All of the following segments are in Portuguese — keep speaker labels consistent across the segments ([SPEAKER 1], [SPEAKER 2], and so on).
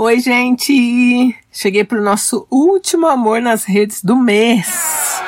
[SPEAKER 1] Oi, gente! Cheguei pro nosso último amor nas redes do mês.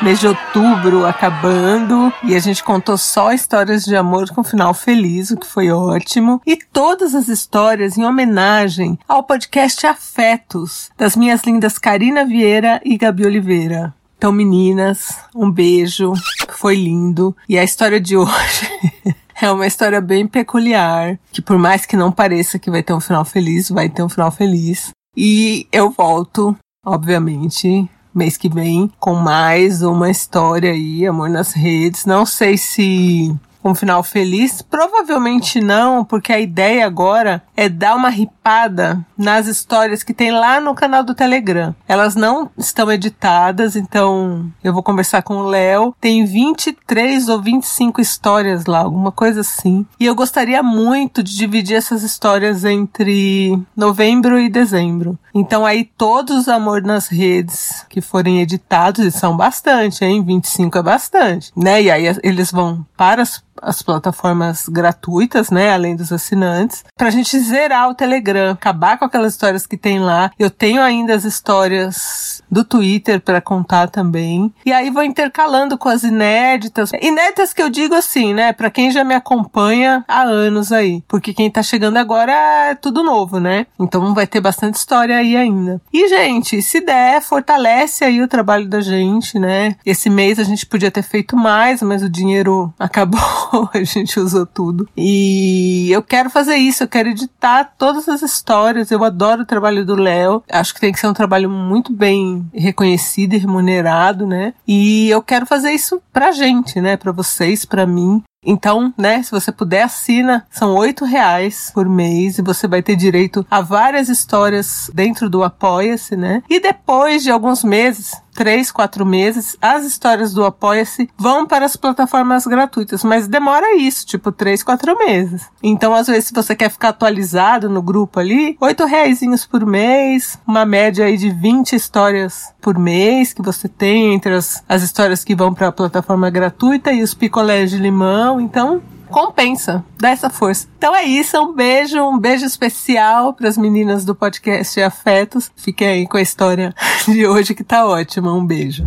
[SPEAKER 1] Mês de outubro acabando e a gente contou só histórias de amor com final feliz, o que foi ótimo. E todas as histórias em homenagem ao podcast Afetos, das minhas lindas Karina Vieira e Gabi Oliveira. Então, meninas, um beijo, foi lindo. E a história de hoje É uma história bem peculiar, que por mais que não pareça que vai ter um final feliz, vai ter um final feliz. E eu volto, obviamente, mês que vem, com mais uma história aí, Amor nas Redes. Não sei se um final feliz? Provavelmente não, porque a ideia agora é dar uma ripada nas histórias que tem lá no canal do Telegram. Elas não estão editadas, então eu vou conversar com o Léo. Tem 23 ou 25 histórias lá, alguma coisa assim. E eu gostaria muito de dividir essas histórias entre novembro e dezembro. Então aí todos os Amor nas Redes que forem editados, e são bastante, hein? 25 é bastante, né? E aí eles vão para as as plataformas gratuitas, né, além dos assinantes, pra gente zerar o Telegram, acabar com aquelas histórias que tem lá. Eu tenho ainda as histórias do Twitter para contar também. E aí vou intercalando com as inéditas. Inéditas que eu digo assim, né, para quem já me acompanha há anos aí, porque quem tá chegando agora é tudo novo, né? Então vai ter bastante história aí ainda. E gente, se der, fortalece aí o trabalho da gente, né? Esse mês a gente podia ter feito mais, mas o dinheiro acabou a gente usou tudo. E eu quero fazer isso, eu quero editar todas as histórias. Eu adoro o trabalho do Léo. Acho que tem que ser um trabalho muito bem reconhecido e remunerado, né? E eu quero fazer isso pra gente, né? Pra vocês, pra mim. Então, né, se você puder, assina. São oito reais por mês e você vai ter direito a várias histórias dentro do Apoia-se, né? E depois de alguns meses, três, quatro meses, as histórias do Apoia-se vão para as plataformas gratuitas, mas demora isso, tipo três, quatro meses. Então, às vezes, se você quer ficar atualizado no grupo ali, oito reais por mês, uma média aí de 20 histórias por mês que você tem entre as, as histórias que vão para a plataforma gratuita e os picolés de limão. Então, compensa, dá essa força. Então é isso, um beijo, um beijo especial para as meninas do podcast Afetos. Fiquem aí com a história de hoje que tá ótima. Um beijo.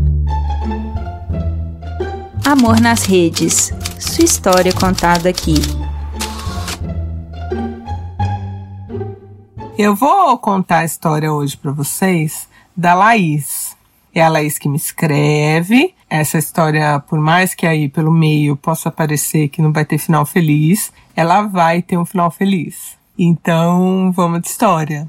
[SPEAKER 2] Amor nas redes. Sua história contada aqui.
[SPEAKER 1] Eu vou contar a história hoje para vocês da Laís. É a Laís que me escreve. Essa história, por mais que aí pelo meio possa parecer que não vai ter final feliz, ela vai ter um final feliz. Então, vamos de história.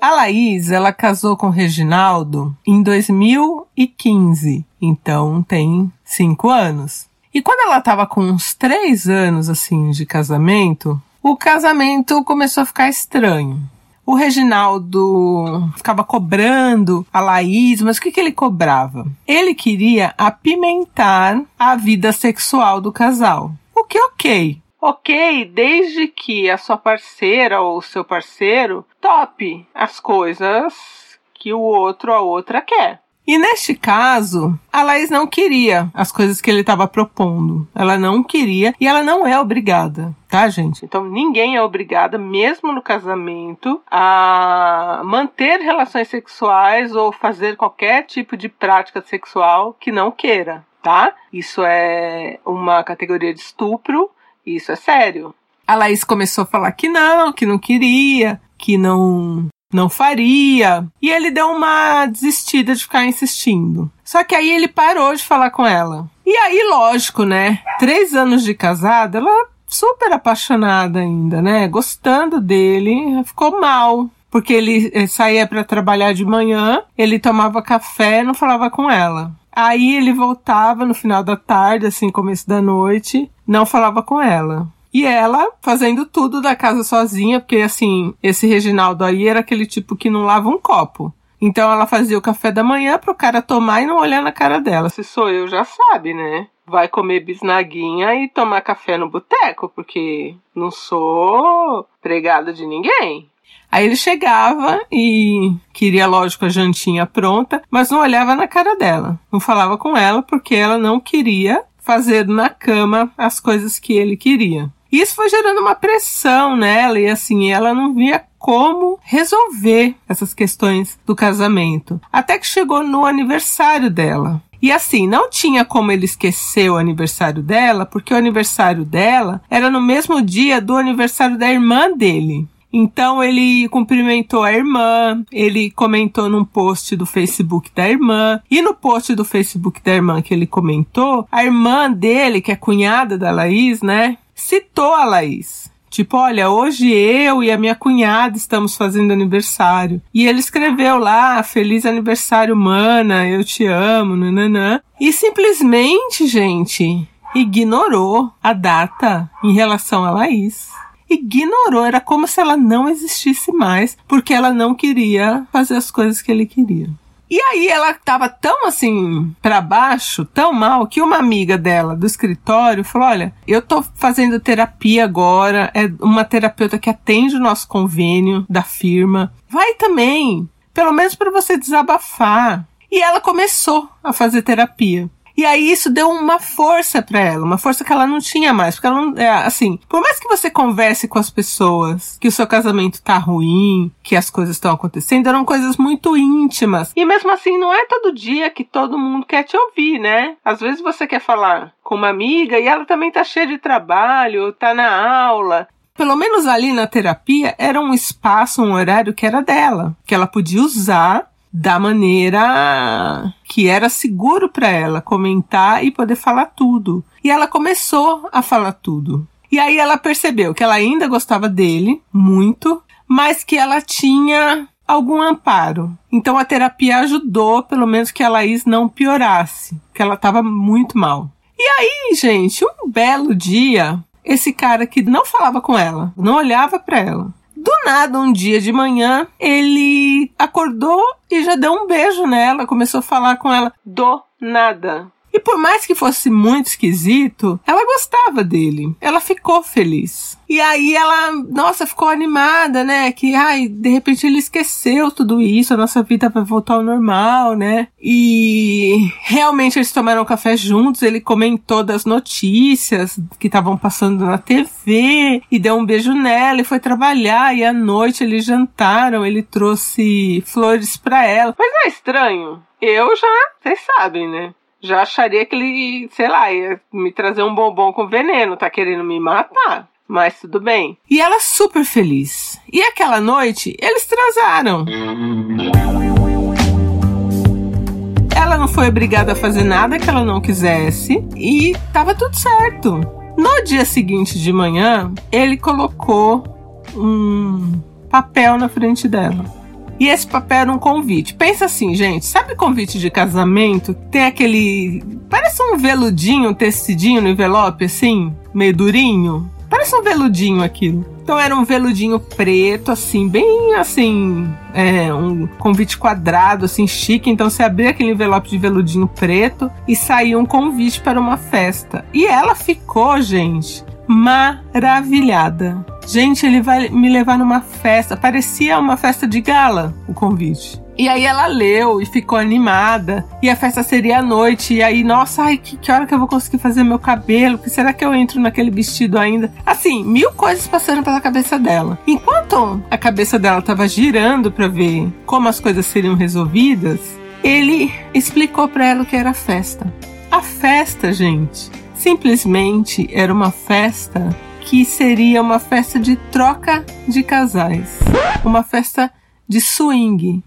[SPEAKER 1] A Laís, ela casou com o Reginaldo em 2015, então tem cinco anos. E quando ela estava com uns três anos assim de casamento, o casamento começou a ficar estranho o Reginaldo ficava cobrando a Laís, mas o que, que ele cobrava? Ele queria apimentar a vida sexual do casal. O que ok. Ok, desde que a sua parceira ou o seu parceiro tope as coisas que o outro ou a outra quer. E neste caso, a Laís não queria as coisas que ele estava propondo. Ela não queria e ela não é obrigada, tá, gente? Então ninguém é obrigada, mesmo no casamento, a manter relações sexuais ou fazer qualquer tipo de prática sexual que não queira, tá? Isso é uma categoria de estupro, isso é sério. A Laís começou a falar que não, que não queria, que não não faria. E ele deu uma desistida de ficar insistindo. Só que aí ele parou de falar com ela. E aí, lógico, né? Três anos de casada, ela super apaixonada ainda, né? Gostando dele, ficou mal. Porque ele eh, saía para trabalhar de manhã, ele tomava café, não falava com ela. Aí ele voltava no final da tarde, assim, começo da noite, não falava com ela. E ela fazendo tudo da casa sozinha, porque assim, esse Reginaldo aí era aquele tipo que não lava um copo. Então ela fazia o café da manhã pro cara tomar e não olhar na cara dela. Se sou eu, já sabe, né? Vai comer bisnaguinha e tomar café no boteco, porque não sou pregada de ninguém. Aí ele chegava e queria, lógico, a jantinha pronta, mas não olhava na cara dela. Não falava com ela porque ela não queria fazer na cama as coisas que ele queria. E isso foi gerando uma pressão nela e assim, ela não via como resolver essas questões do casamento. Até que chegou no aniversário dela. E assim, não tinha como ele esquecer o aniversário dela, porque o aniversário dela era no mesmo dia do aniversário da irmã dele. Então ele cumprimentou a irmã, ele comentou num post do Facebook da irmã, e no post do Facebook da irmã que ele comentou, a irmã dele, que é cunhada da Laís, né, citou a Laís. Tipo, olha, hoje eu e a minha cunhada estamos fazendo aniversário. E ele escreveu lá, feliz aniversário, mana, eu te amo, nananã. E simplesmente, gente, ignorou a data em relação a Laís ignorou, era como se ela não existisse mais, porque ela não queria fazer as coisas que ele queria. E aí ela tava tão assim para baixo, tão mal, que uma amiga dela do escritório falou: "Olha, eu tô fazendo terapia agora, é uma terapeuta que atende o nosso convênio da firma. Vai também, pelo menos para você desabafar". E ela começou a fazer terapia. E aí isso deu uma força para ela, uma força que ela não tinha mais, porque ela não, é, assim, por mais que você converse com as pessoas que o seu casamento tá ruim, que as coisas estão acontecendo, eram coisas muito íntimas. E mesmo assim, não é todo dia que todo mundo quer te ouvir, né? Às vezes você quer falar com uma amiga e ela também tá cheia de trabalho, tá na aula, pelo menos ali na terapia, era um espaço, um horário que era dela, que ela podia usar da maneira que era seguro para ela comentar e poder falar tudo. E ela começou a falar tudo. E aí ela percebeu que ela ainda gostava dele muito, mas que ela tinha algum amparo. Então a terapia ajudou, pelo menos que a Laís não piorasse, que ela estava muito mal. E aí, gente, um belo dia, esse cara que não falava com ela, não olhava para ela, do nada, um dia de manhã, ele acordou e já deu um beijo nela, começou a falar com ela do nada. E por mais que fosse muito esquisito, ela gostava dele. Ela ficou feliz. E aí ela, nossa, ficou animada, né? Que, ai, de repente ele esqueceu tudo isso, a nossa vida vai voltar ao normal, né? E realmente eles tomaram café juntos, ele comentou das notícias que estavam passando na TV e deu um beijo nela e foi trabalhar. E à noite eles jantaram, ele trouxe flores para ela. Mas não é estranho? Eu já, vocês sabem, né? Já acharia que ele, sei lá, ia me trazer um bombom com veneno, tá querendo me matar. Mas tudo bem. E ela super feliz. E aquela noite, eles transaram. Ela não foi obrigada a fazer nada que ela não quisesse e tava tudo certo. No dia seguinte de manhã, ele colocou um papel na frente dela. E esse papel era um convite. Pensa assim, gente, sabe convite de casamento? Tem aquele. Parece um veludinho, um tecidinho no envelope, assim, meio durinho. Parece um veludinho aquilo. Então era um veludinho preto, assim, bem assim, é, um convite quadrado, assim, chique. Então você abria aquele envelope de veludinho preto e saía um convite para uma festa. E ela ficou, gente, maravilhada. Gente, ele vai me levar numa festa. Parecia uma festa de gala o convite. E aí ela leu e ficou animada. E a festa seria à noite. E aí, nossa, ai, que, que hora que eu vou conseguir fazer meu cabelo? Que será que eu entro naquele vestido ainda? Assim, mil coisas passando pela cabeça dela. Enquanto a cabeça dela estava girando para ver como as coisas seriam resolvidas, ele explicou para ela o que era a festa. A festa, gente, simplesmente era uma festa que seria uma festa de troca de casais, uma festa de swing.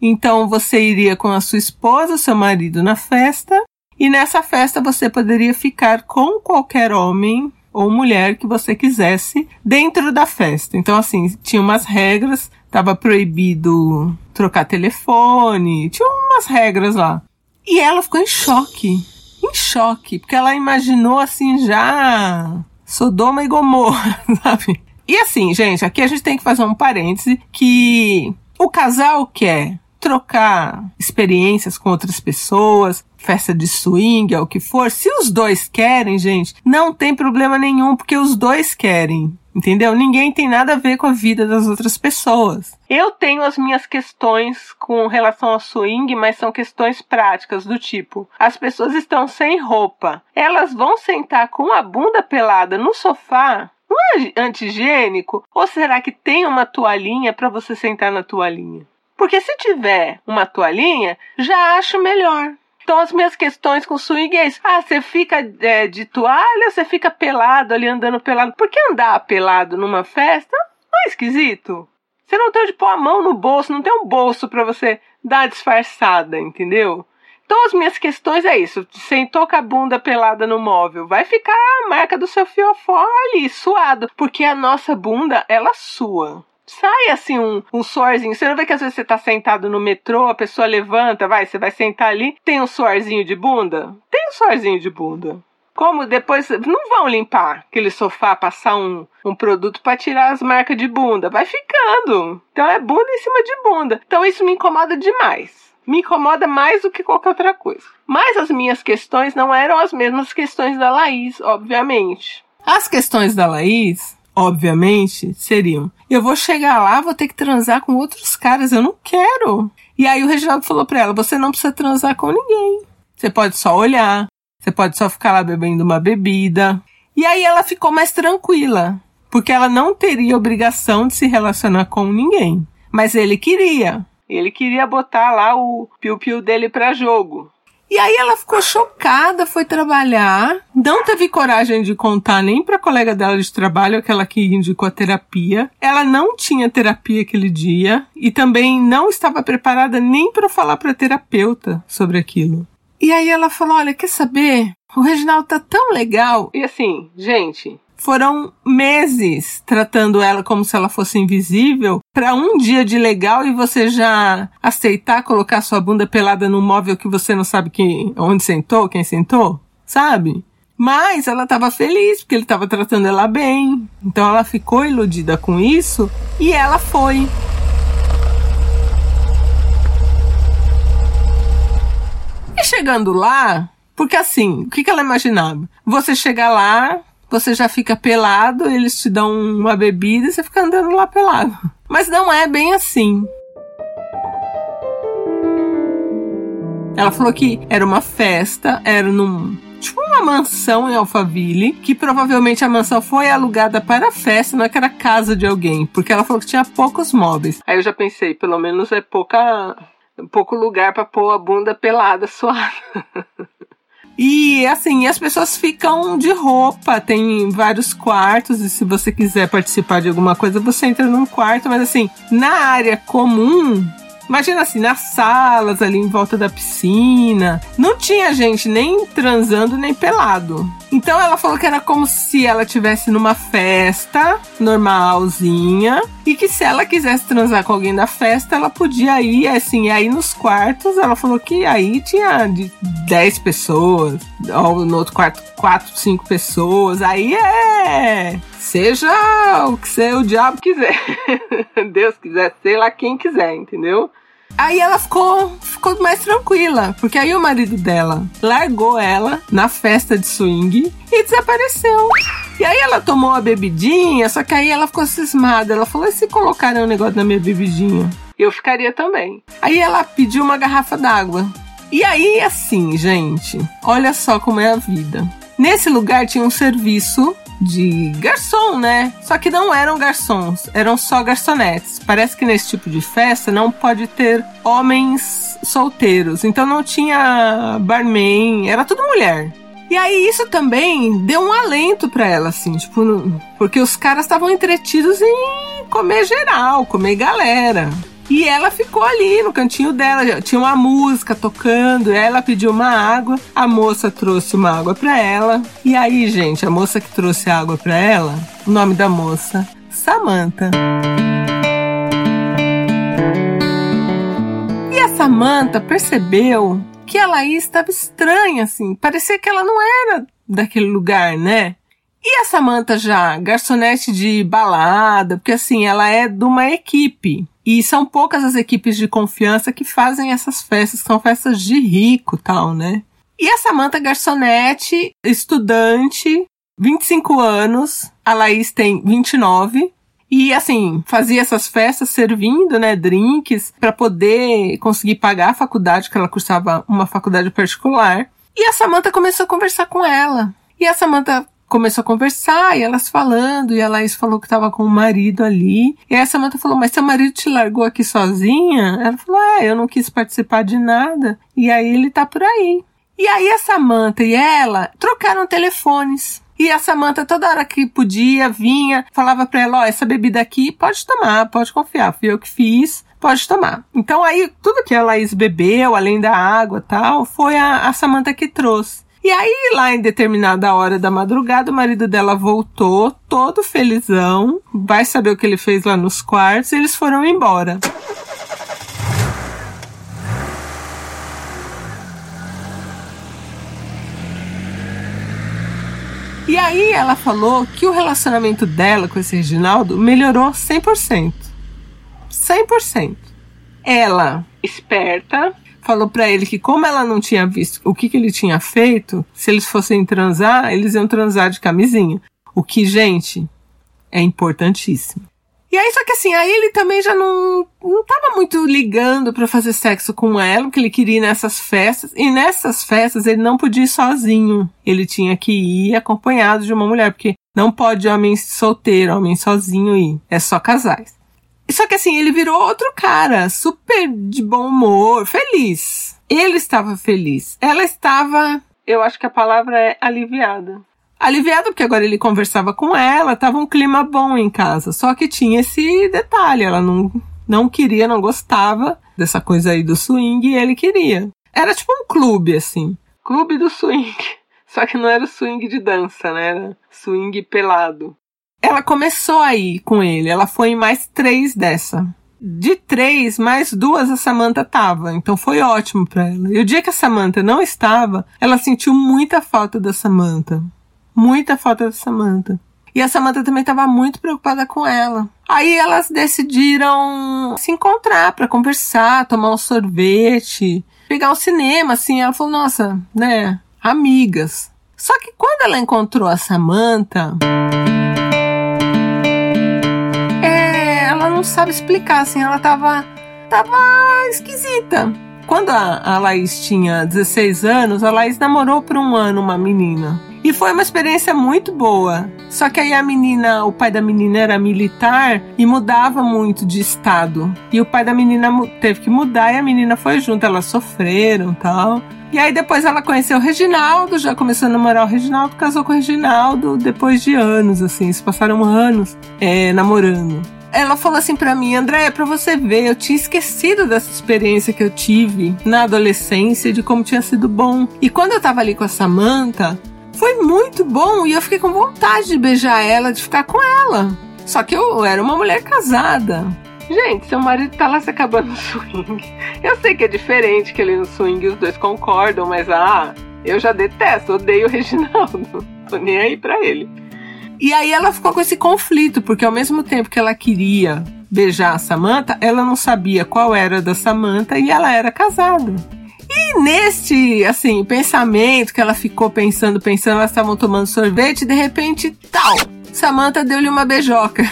[SPEAKER 1] Então você iria com a sua esposa, seu marido na festa, e nessa festa você poderia ficar com qualquer homem ou mulher que você quisesse dentro da festa. Então, assim, tinha umas regras, estava proibido trocar telefone, tinha umas regras lá. E ela ficou em choque em choque, porque ela imaginou assim já Sodoma e Gomorra, sabe? E assim, gente, aqui a gente tem que fazer um parêntese que o casal quer trocar experiências com outras pessoas, festa de swing, é o que for. Se os dois querem, gente, não tem problema nenhum, porque os dois querem. Entendeu? Ninguém tem nada a ver com a vida das outras pessoas. Eu tenho as minhas questões com relação ao swing, mas são questões práticas do tipo: as pessoas estão sem roupa, elas vão sentar com a bunda pelada no sofá. Não é antigênico? Ou será que tem uma toalhinha para você sentar na toalhinha? Porque se tiver uma toalhinha, já acho melhor. Então as minhas questões com swing é isso. Ah, você fica é, de toalha, você fica pelado ali andando pelado. Por que andar pelado numa festa? Não é esquisito? Você não tem onde pôr a mão no bolso, não tem um bolso para você dar disfarçada, entendeu? Então as minhas questões é isso. Sentou com a bunda pelada no móvel, vai ficar a marca do seu fiofó ali, suado, porque a nossa bunda ela sua sai assim um, um suorzinho. Você não vê que às vezes você tá sentado no metrô, a pessoa levanta, vai, você vai sentar ali, tem um suorzinho de bunda? Tem um suorzinho de bunda. Como depois não vão limpar aquele sofá, passar um, um produto para tirar as marcas de bunda, vai ficando. Então é bunda em cima de bunda. Então isso me incomoda demais. Me incomoda mais do que qualquer outra coisa. Mas as minhas questões não eram as mesmas questões da Laís, obviamente. As questões da Laís obviamente, seriam: eu vou chegar lá, vou ter que transar com outros caras, eu não quero. E aí o Reginaldo falou pra ela: você não precisa transar com ninguém. Você pode só olhar, você pode só ficar lá bebendo uma bebida. E aí ela ficou mais tranquila, porque ela não teria obrigação de se relacionar com ninguém. Mas ele queria. Ele queria botar lá o piu-piu dele para jogo. E aí ela ficou chocada, foi trabalhar, não teve coragem de contar nem para colega dela de trabalho, aquela que indicou a terapia. Ela não tinha terapia aquele dia e também não estava preparada nem para falar para terapeuta sobre aquilo. E aí ela falou: "Olha, quer saber? O Reginaldo tá tão legal". E assim, gente, foram meses tratando ela como se ela fosse invisível para um dia de legal e você já aceitar colocar sua bunda pelada num móvel que você não sabe quem, onde sentou, quem sentou, sabe? Mas ela estava feliz porque ele estava tratando ela bem. Então ela ficou iludida com isso e ela foi. E chegando lá, porque assim, o que, que ela imaginava? Você chegar lá, você já fica pelado, eles te dão uma bebida e você fica andando lá pelado. Mas não é bem assim. Ela falou que era uma festa, era num tipo uma mansão em Alphaville, que provavelmente a mansão foi alugada para a festa, não é que era casa de alguém, porque ela falou que tinha poucos móveis. Aí eu já pensei, pelo menos é pouca pouco lugar para pôr a bunda pelada suada. E assim, as pessoas ficam de roupa, tem vários quartos, e se você quiser participar de alguma coisa, você entra num quarto, mas assim, na área comum, Imagina assim, nas salas ali em volta da piscina, não tinha gente nem transando nem pelado. Então ela falou que era como se ela tivesse numa festa normalzinha e que se ela quisesse transar com alguém da festa, ela podia ir assim, aí nos quartos, ela falou que aí tinha de 10 pessoas, ou no outro quarto 4, 5 pessoas. Aí é seja o que você, o diabo quiser. Deus quiser, sei lá quem quiser, entendeu? Aí ela ficou, ficou mais tranquila, porque aí o marido dela largou ela na festa de swing e desapareceu. E aí ela tomou a bebidinha, só que aí ela ficou cismada. Ela falou: e se colocarem um negócio na minha bebidinha? Eu ficaria também. Aí ela pediu uma garrafa d'água. E aí, assim, gente, olha só como é a vida. Nesse lugar tinha um serviço de garçom, né? Só que não eram garçons, eram só garçonetes. Parece que nesse tipo de festa não pode ter homens solteiros. Então não tinha barman, era tudo mulher. E aí isso também deu um alento para ela, assim, tipo, porque os caras estavam entretidos em comer geral, comer galera. E ela ficou ali no cantinho dela, tinha uma música tocando, ela pediu uma água, a moça trouxe uma água para ela. E aí, gente, a moça que trouxe a água para ela, o nome da moça, Samantha. E a Samantha percebeu que a Laís estava estranha, assim, parecia que ela não era daquele lugar, né? E a Samantha já, garçonete de balada, porque assim, ela é de uma equipe. E são poucas as equipes de confiança que fazem essas festas, são festas de rico tal, né? E a Samantha garçonete, estudante, 25 anos, a Laís tem 29. E assim, fazia essas festas servindo, né, drinks para poder conseguir pagar a faculdade, que ela cursava uma faculdade particular. E a Samantha começou a conversar com ela. E a Samantha começou a conversar e elas falando, e a Laís falou que tava com o marido ali. E aí a Samantha falou, mas seu marido te largou aqui sozinha? Ela falou, é, eu não quis participar de nada. E aí ele tá por aí. E aí a Samantha e ela trocaram telefones. E a Samantha, toda hora que podia, vinha, falava pra ela, ó, oh, essa bebida aqui, pode tomar, pode confiar, fui eu que fiz, pode tomar. Então aí, tudo que a Laís bebeu, além da água tal, foi a, a Samantha que trouxe. E aí, lá em determinada hora da madrugada, o marido dela voltou, todo felizão. Vai saber o que ele fez lá nos quartos, e eles foram embora. E aí ela falou que o relacionamento dela com esse Reginaldo melhorou 100%. 100%. Ela, esperta, falou para ele que como ela não tinha visto o que, que ele tinha feito, se eles fossem transar, eles iam transar de camisinha. O que, gente, é importantíssimo. E aí, só que assim, aí ele também já não, não tava muito ligando para fazer sexo com ela, porque ele queria ir nessas festas. E nessas festas ele não podia ir sozinho. Ele tinha que ir acompanhado de uma mulher, porque não pode homem solteiro, homem sozinho ir. É só casais. Só que assim, ele virou outro cara, super de bom humor, feliz. Ele estava feliz. Ela estava, eu acho que a palavra é aliviada. Aliviada porque agora ele conversava com ela, tava um clima bom em casa. Só que tinha esse detalhe, ela não, não queria, não gostava dessa coisa aí do swing e ele queria. Era tipo um clube, assim. Clube do swing. Só que não era swing de dança, né? Era swing pelado. Ela começou aí com ele, ela foi em mais três dessa. De três, mais duas a Samantha tava, então foi ótimo para ela. E o dia que a Samantha não estava, ela sentiu muita falta da Samantha. Muita falta da Samantha. E a Samantha também estava muito preocupada com ela. Aí elas decidiram se encontrar para conversar, tomar um sorvete, pegar um cinema, assim. Ela falou, nossa, né, amigas. Só que quando ela encontrou a Samantha, não sabe explicar, assim, ela tava, tava esquisita. Quando a, a Laís tinha 16 anos, a Laís namorou por um ano uma menina. E foi uma experiência muito boa. Só que aí a menina, o pai da menina era militar e mudava muito de estado. E o pai da menina teve que mudar e a menina foi junto. Elas sofreram tal. E aí depois ela conheceu o Reginaldo, já começou a namorar o Reginaldo, casou com o Reginaldo depois de anos, assim. Se passaram anos é, namorando ela falou assim para mim, André, para você ver, eu tinha esquecido dessa experiência que eu tive na adolescência, de como tinha sido bom. E quando eu tava ali com a Samantha, foi muito bom e eu fiquei com vontade de beijar ela, de ficar com ela. Só que eu era uma mulher casada. Gente, seu marido tá lá se acabando no swing. Eu sei que é diferente que ele no swing os dois concordam, mas ah, eu já detesto, odeio o Reginaldo. Tô nem aí pra ele. E aí ela ficou com esse conflito, porque ao mesmo tempo que ela queria beijar a Samantha, ela não sabia qual era da Samantha e ela era casada. E neste, assim, pensamento que ela ficou pensando, pensando, elas estavam tomando sorvete, de repente, tal, Samantha deu-lhe uma beijoca.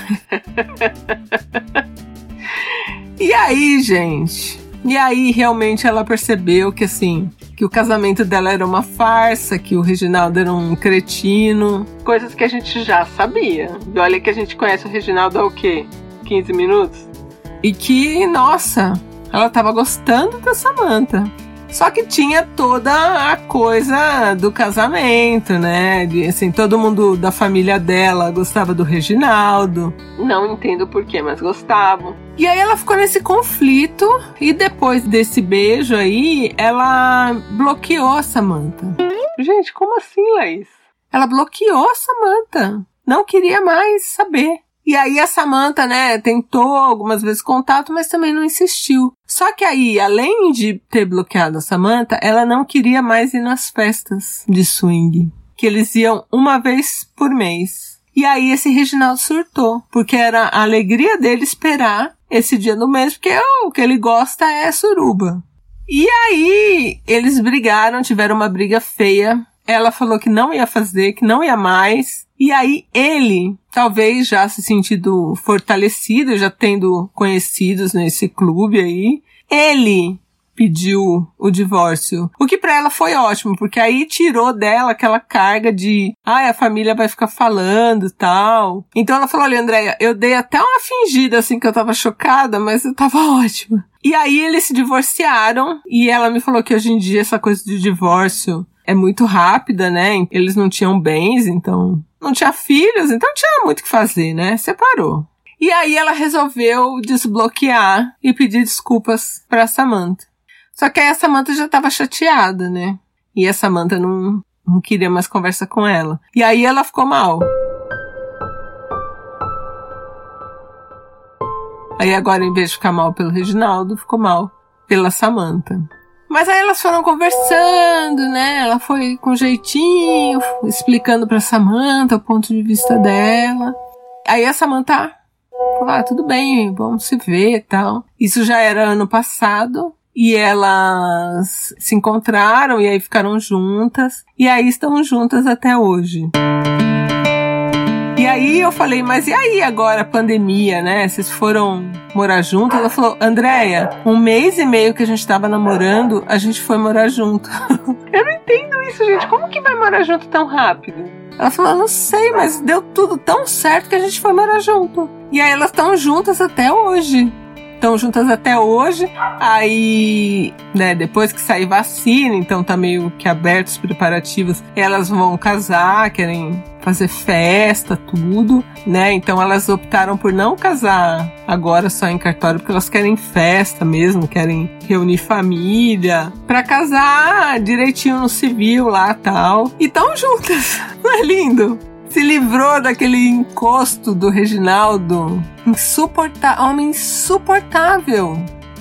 [SPEAKER 1] e aí, gente? E aí realmente ela percebeu que assim, que o casamento dela era uma farsa, que o Reginaldo era um cretino, coisas que a gente já sabia. E olha que a gente conhece o Reginaldo há o quê? 15 minutos? E que, nossa, ela tava gostando da Samantha. Só que tinha toda a coisa do casamento, né? De, assim, todo mundo da família dela gostava do Reginaldo. Não entendo porquê, mas gostavam. E aí ela ficou nesse conflito e depois desse beijo aí, ela bloqueou a Samantha. Gente, como assim, Laís? Ela bloqueou a Samantha. Não queria mais saber. E aí a Samantha, né, tentou algumas vezes contato, mas também não insistiu. Só que aí, além de ter bloqueado a Samantha, ela não queria mais ir nas festas de swing, que eles iam uma vez por mês. E aí esse Reginaldo surtou, porque era a alegria dele esperar esse dia do mês, porque oh, o que ele gosta é suruba. E aí eles brigaram, tiveram uma briga feia ela falou que não ia fazer, que não ia mais. E aí ele, talvez já se sentindo fortalecido, já tendo conhecidos nesse clube aí, ele pediu o divórcio. O que para ela foi ótimo, porque aí tirou dela aquela carga de, ai, ah, a família vai ficar falando tal. Então ela falou, olha, Andréia, eu dei até uma fingida assim que eu tava chocada, mas eu tava ótima. E aí eles se divorciaram e ela me falou que hoje em dia essa coisa de divórcio é muito rápida, né? Eles não tinham bens, então não tinha filhos, então tinha muito o que fazer, né? Separou. E aí ela resolveu desbloquear e pedir desculpas para Samantha. Só que aí a Samantha já estava chateada, né? E a Samantha não, não queria mais conversa com ela. E aí ela ficou mal. Aí agora, em vez de ficar mal pelo Reginaldo, ficou mal pela Samantha. Mas aí elas foram conversando, né? Ela foi com jeitinho, explicando pra Samantha o ponto de vista dela. Aí a Samantha falou, ah, tudo bem, vamos se ver e tal. Isso já era ano passado e elas se encontraram e aí ficaram juntas e aí estão juntas até hoje. E aí eu falei, mas e aí agora pandemia, né? Vocês foram morar juntas? Ela falou, Andréia, um mês e meio que a gente tava namorando, a gente foi morar junto. eu não entendo isso, gente. Como que vai morar junto tão rápido? Ela falou, não sei, mas deu tudo tão certo que a gente foi morar junto. E aí elas estão juntas até hoje estão juntas até hoje. Aí, né, depois que sair vacina, então tá meio que abertos os preparativos, elas vão casar, querem fazer festa, tudo, né? Então elas optaram por não casar agora só em cartório, porque elas querem festa mesmo, querem reunir família, para casar direitinho no civil lá tal. E tão juntas. Não é lindo? Se livrou daquele encosto do Reginaldo. Insuportável. Homem insuportável.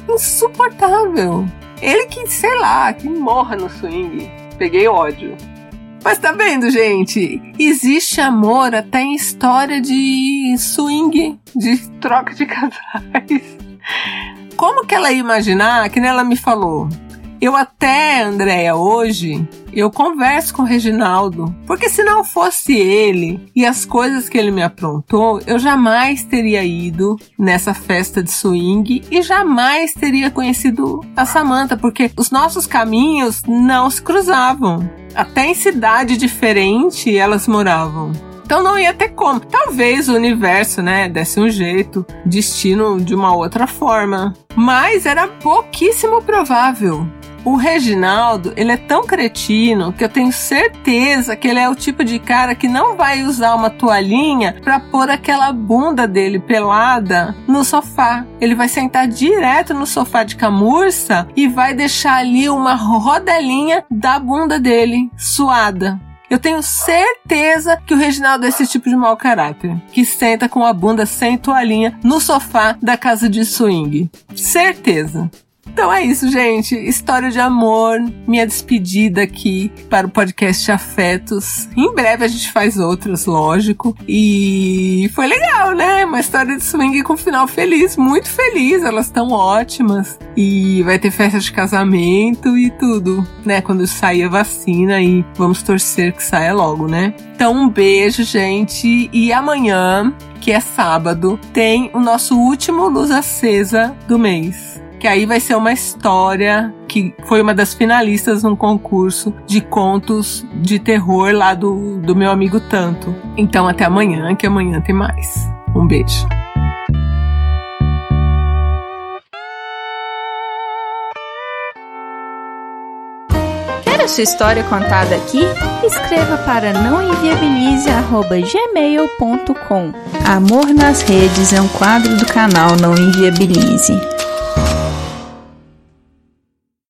[SPEAKER 1] Insuportável. Ele que, sei lá, que morra no swing. Peguei ódio. Mas tá vendo, gente? Existe amor até em história de swing, de troca de casais. Como que ela ia imaginar, que ela me falou, eu até, Andréia, hoje, eu converso com o Reginaldo, porque se não fosse ele e as coisas que ele me aprontou, eu jamais teria ido nessa festa de swing e jamais teria conhecido a Samantha, porque os nossos caminhos não se cruzavam. Até em cidade diferente elas moravam. Então não ia ter como. Talvez o universo, né, desse um jeito, destino de uma outra forma. Mas era pouquíssimo provável. O Reginaldo, ele é tão cretino que eu tenho certeza que ele é o tipo de cara que não vai usar uma toalhinha para pôr aquela bunda dele pelada no sofá. Ele vai sentar direto no sofá de camurça e vai deixar ali uma rodelinha da bunda dele suada. Eu tenho certeza que o Reginaldo é esse tipo de mau caráter, que senta com a bunda sem toalhinha no sofá da casa de swing. Certeza. Então é isso, gente. História de amor, minha despedida aqui para o podcast Afetos. Em breve a gente faz outras, lógico. E foi legal, né? Uma história de swing com final feliz, muito feliz. Elas estão ótimas. E vai ter festa de casamento e tudo, né? Quando sair a vacina e vamos torcer que saia logo, né? Então um beijo, gente. E amanhã, que é sábado, tem o nosso último luz acesa do mês que aí vai ser uma história que foi uma das finalistas num concurso de contos de terror lá do, do meu amigo Tanto. Então até amanhã, que amanhã tem mais. Um beijo.
[SPEAKER 2] Quer a sua história contada aqui? Escreva para nãoenviabilize.gmail.com Amor nas Redes é um quadro do canal Não Enviabilize.